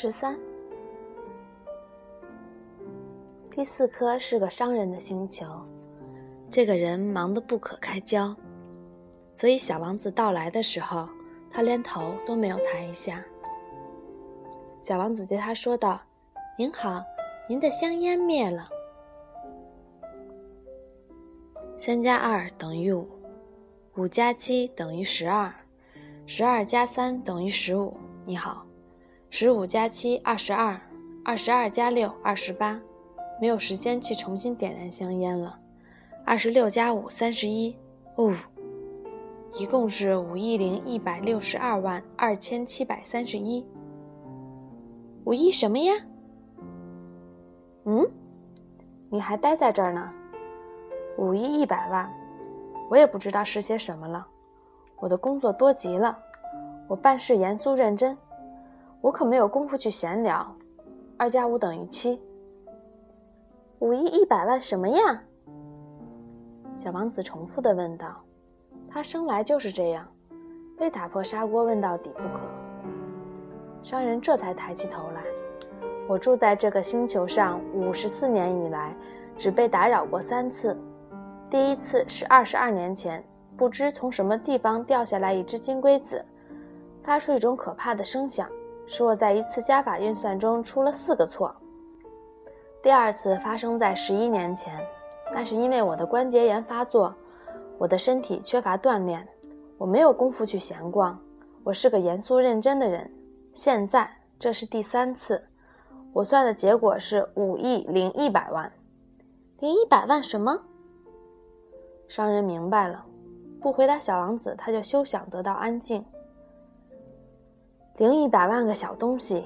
十三，第四颗是个商人的星球，这个人忙得不可开交，所以小王子到来的时候，他连头都没有抬一下。小王子对他说道：“您好，您的香烟灭了。三加二等于五，五加七等于十二，十二加三等于十五。你好。”十五加七，二十二；二十二加六，二十八。没有时间去重新点燃香烟了。二十六加五，三十一。哦，一共是五亿零一百六十二万二千七百三十一。五亿什么呀？嗯，你还待在这儿呢？五亿一百万，我也不知道是些什么了。我的工作多极了，我办事严肃认真。我可没有功夫去闲聊。二加五等于七。五亿一百万什么呀？小王子重复的问道。他生来就是这样，非打破砂锅问到底不可。商人这才抬起头来。我住在这个星球上五十四年以来，只被打扰过三次。第一次是二十二年前，不知从什么地方掉下来一只金龟子，发出一种可怕的声响。使我在一次加法运算中出了四个错。第二次发生在十一年前，但是因为我的关节炎发作，我的身体缺乏锻炼，我没有功夫去闲逛。我是个严肃认真的人。现在这是第三次，我算的结果是五亿零一百万。零一百万什么？商人明白了，不回答小王子，他就休想得到安静。零一百万个小东西，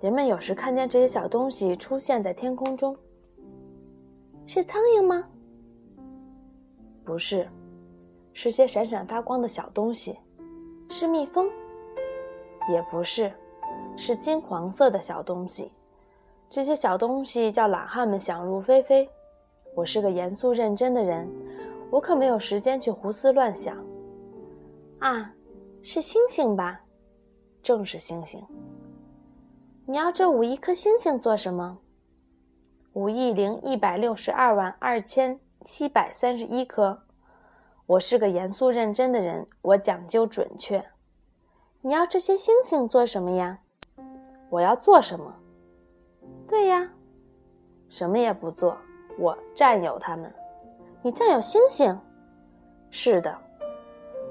人们有时看见这些小东西出现在天空中。是苍蝇吗？不是，是些闪闪发光的小东西。是蜜蜂？也不是，是金黄色的小东西。这些小东西叫懒汉们想入非非。我是个严肃认真的人，我可没有时间去胡思乱想。啊，是星星吧？正是星星。你要这五亿颗星星做什么？五亿零一百六十二万二千七百三十一颗。我是个严肃认真的人，我讲究准确。你要这些星星做什么呀？我要做什么？对呀，什么也不做，我占有它们。你占有星星？是的。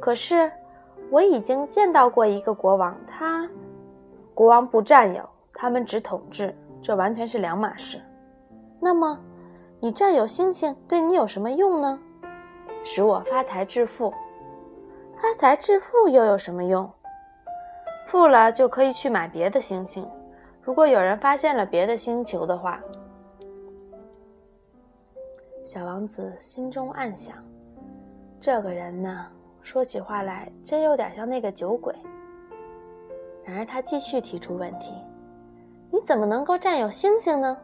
可是。我已经见到过一个国王，他国王不占有，他们只统治，这完全是两码事。那么，你占有星星对你有什么用呢？使我发财致富。发财致富又有什么用？富了就可以去买别的星星。如果有人发现了别的星球的话，小王子心中暗想：这个人呢？说起话来，真有点像那个酒鬼。然而他继续提出问题：“你怎么能够占有星星呢？”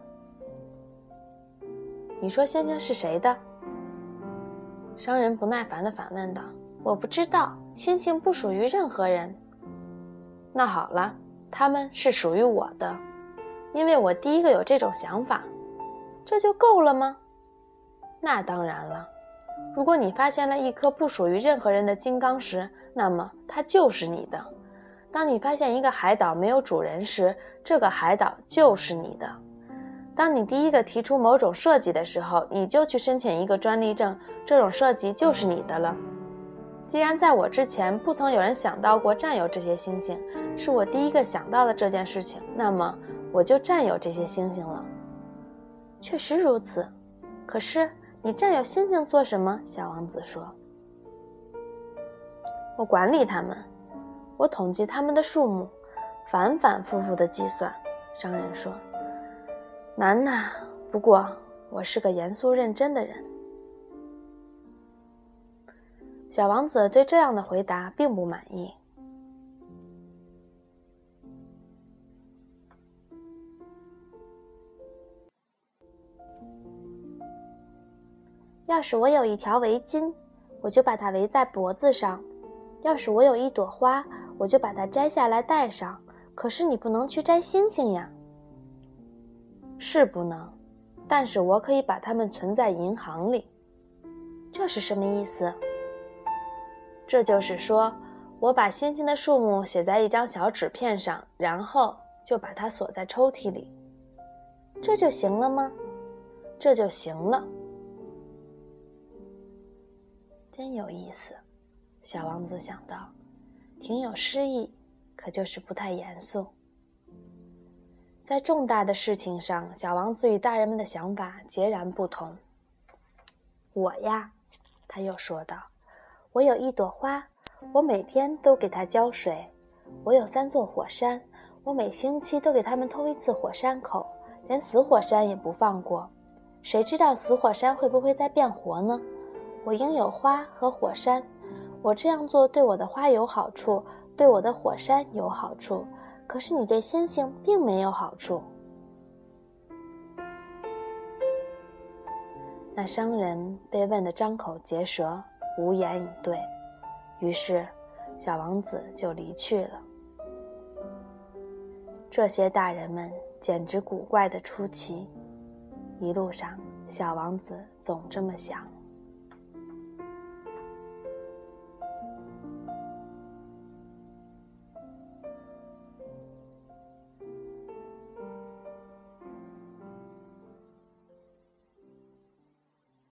你说星星是谁的？商人不耐烦地反问道：“我不知道，星星不属于任何人。”那好了，他们是属于我的，因为我第一个有这种想法。这就够了吗？那当然了。如果你发现了一颗不属于任何人的金刚石，那么它就是你的。当你发现一个海岛没有主人时，这个海岛就是你的。当你第一个提出某种设计的时候，你就去申请一个专利证，这种设计就是你的了。既然在我之前不曾有人想到过占有这些星星，是我第一个想到的这件事情，那么我就占有这些星星了。确实如此，可是。你占有星星做什么？小王子说：“我管理他们，我统计他们的数目，反反复复的计算。”商人说：“难呐，不过我是个严肃认真的人。”小王子对这样的回答并不满意。要是我有一条围巾，我就把它围在脖子上；要是我有一朵花，我就把它摘下来戴上，可是你不能去摘星星呀。是不能，但是我可以把它们存在银行里。这是什么意思？这就是说，我把星星的数目写在一张小纸片上，然后就把它锁在抽屉里。这就行了吗？这就行了。真有意思，小王子想到，挺有诗意，可就是不太严肃。在重大的事情上，小王子与大人们的想法截然不同。我呀，他又说道，我有一朵花，我每天都给它浇水；我有三座火山，我每星期都给它们通一次火山口，连死火山也不放过。谁知道死火山会不会再变活呢？我应有花和火山，我这样做对我的花有好处，对我的火山有好处。可是你对星星并没有好处。那商人被问得张口结舌，无言以对。于是，小王子就离去了。这些大人们简直古怪的出奇。一路上，小王子总这么想。